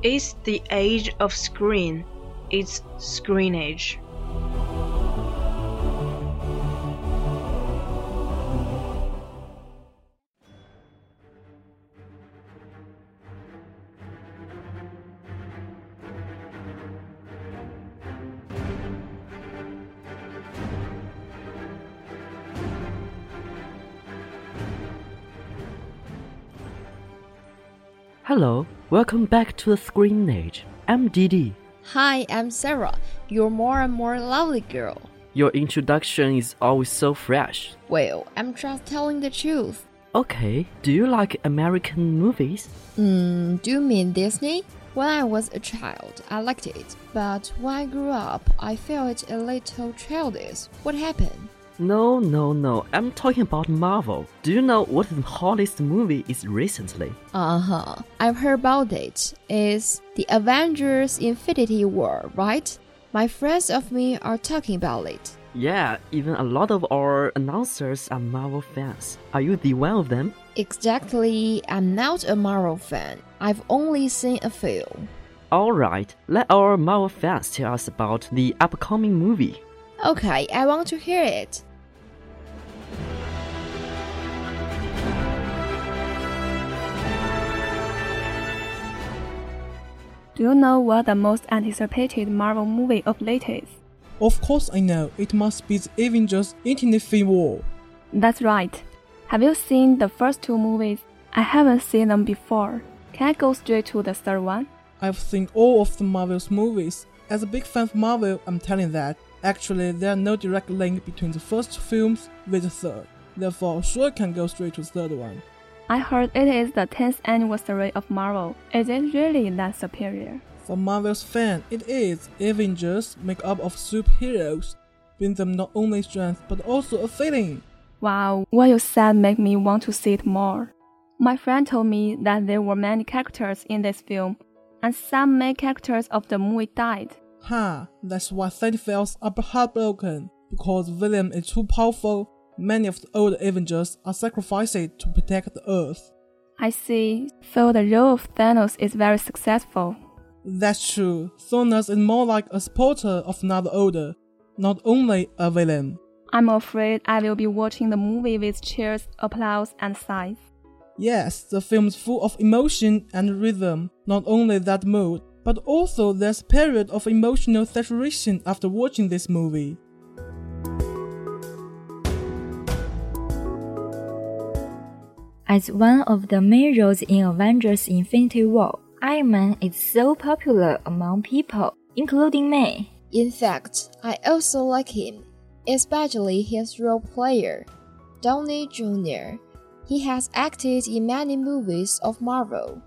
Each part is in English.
It's the age of screen. It's screen age. Hello, welcome back to the Screen Age. I'm Didi. Hi, I'm Sarah. You're more and more lovely girl. Your introduction is always so fresh. Well, I'm just telling the truth. Okay, do you like American movies? Hmm, do you mean Disney? When I was a child, I liked it, but when I grew up, I felt a little childish. What happened? No, no, no. I'm talking about Marvel. Do you know what the hottest movie is recently? Uh huh. I've heard about it. It's the Avengers Infinity War, right? My friends of me are talking about it. Yeah, even a lot of our announcers are Marvel fans. Are you the one of them? Exactly, I'm not a Marvel fan. I've only seen a few. Alright, let our Marvel fans tell us about the upcoming movie. Okay, I want to hear it. Do you know what the most anticipated Marvel movie of late is? Of course I know. It must be the Avengers Infinity War. That's right. Have you seen the first two movies? I haven't seen them before. Can I go straight to the third one? I've seen all of the Marvel's movies. As a big fan of Marvel, I'm telling that. Actually, there are no direct link between the first two films with the third. Therefore, sure can go straight to the third one. I heard it is the 10th anniversary of Marvel. Is it really that superior? For Marvel's fan, it is Avengers make up of superheroes, bring them not only strength but also a feeling. Wow, what you said made me want to see it more. My friend told me that there were many characters in this film, and some main characters of the movie died. Ha, that's why Seinfelds are heartbroken, because William is too powerful. Many of the old Avengers are sacrificed to protect the Earth. I see. So the role of Thanos is very successful. That's true. Thanos is more like a supporter of another order, not only a villain. I'm afraid I will be watching the movie with cheers, applause, and sighs. Yes, the film's full of emotion and rhythm. Not only that mood, but also there's a period of emotional saturation after watching this movie. As one of the main roles in Avengers Infinity War, Iron Man is so popular among people, including me. In fact, I also like him. especially his role player, Downey Jr. He has acted in many movies of Marvel.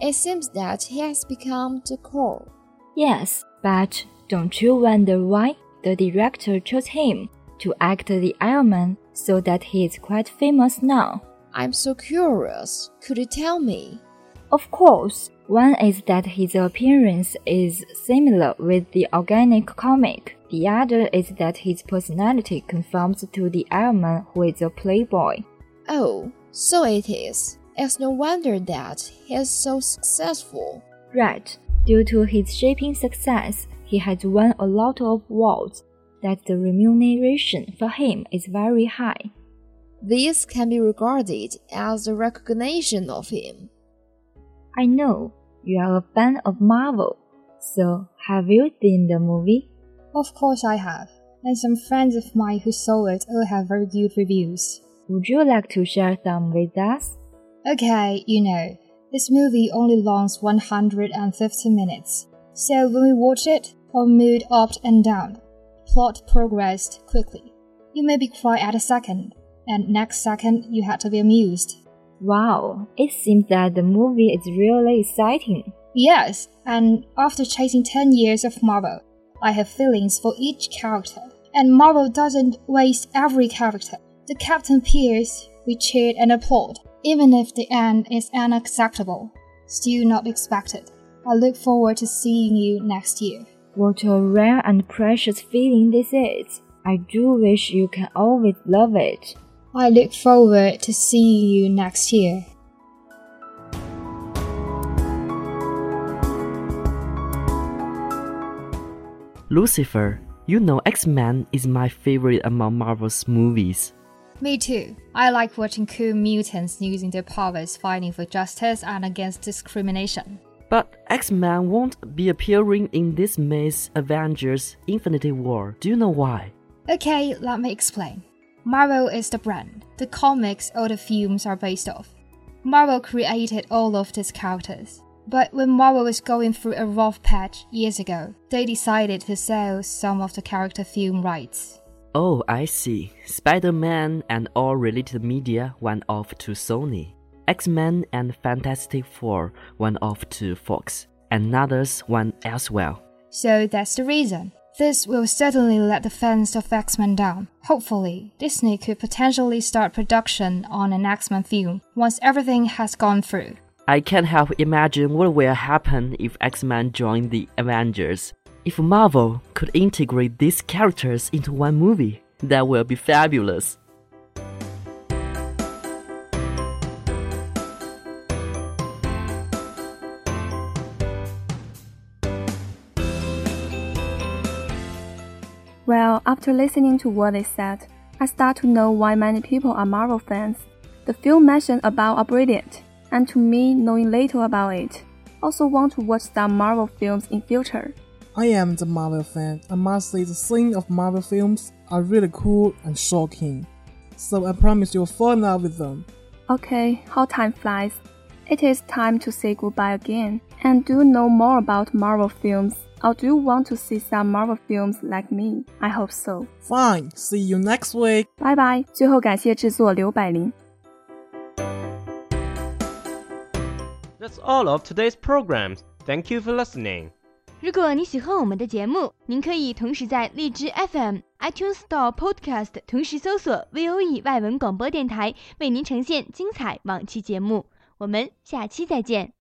It seems that he has become the core. Yes, but don't you wonder why the director chose him to act the Iron Man so that he is quite famous now? I'm so curious. Could you tell me? Of course, one is that his appearance is similar with the organic comic. The other is that his personality conforms to the Iron Man who is a playboy. Oh, so it is. It's no wonder that he is so successful. Right. Due to his shaping success, he has won a lot of awards. That the remuneration for him is very high. This can be regarded as a recognition of him. I know you are a fan of Marvel, so have you seen the movie? Of course I have, and some friends of mine who saw it all have very good reviews. Would you like to share some with us? Okay, you know, this movie only lasts 150 minutes, so when we watch it, our mood up and down. Plot progressed quickly. You maybe cry at a second, and next second you had to be amused. Wow, it seems that the movie is really exciting. Yes, and after chasing 10 years of Marvel, I have feelings for each character. And Marvel doesn't waste every character. The Captain Pierce, we cheered and applaud, even if the end is unacceptable. Still not expected. I look forward to seeing you next year. What a rare and precious feeling this is. I do wish you can always love it. I look forward to seeing you next year. Lucifer, you know X-Men is my favorite among Marvel's movies. Me too. I like watching cool mutants using their powers fighting for justice and against discrimination. But X-Men won't be appearing in this May's Avengers Infinity War. Do you know why? Okay, let me explain. Marvel is the brand. The comics or the films are based off. Marvel created all of these characters. But when Marvel was going through a rough patch years ago, they decided to sell some of the character film rights. Oh, I see. Spider Man and all related media went off to Sony. X Men and Fantastic Four went off to Fox, and others went elsewhere. So that's the reason. This will certainly let the fans of X Men down. Hopefully, Disney could potentially start production on an X Men film once everything has gone through. I can't help imagine what will happen if X-Men join the Avengers. If Marvel could integrate these characters into one movie, that will be fabulous. Well, after listening to what they said, I start to know why many people are Marvel fans. The film mentioned about are brilliant, and to me, knowing little about it, also want to watch some Marvel films in future. I am the Marvel fan. I must say the scene of Marvel films are really cool and shocking. So I promise you'll fall in love with them. Okay, how time flies. It is time to say goodbye again. And do know more about Marvel films? Or do you want to see some Marvel films like me? I hope so. Fine, see you next week. 拜拜。最后感谢制作刘百灵。 That's all of today's programs. Thank you for listening. 如果你喜欢我们的节目，您可以同时在荔枝 FM、iTunes Store Podcast 同时搜索 VOE 外文广播电台，为您呈现精彩往期节目。我们下期再见。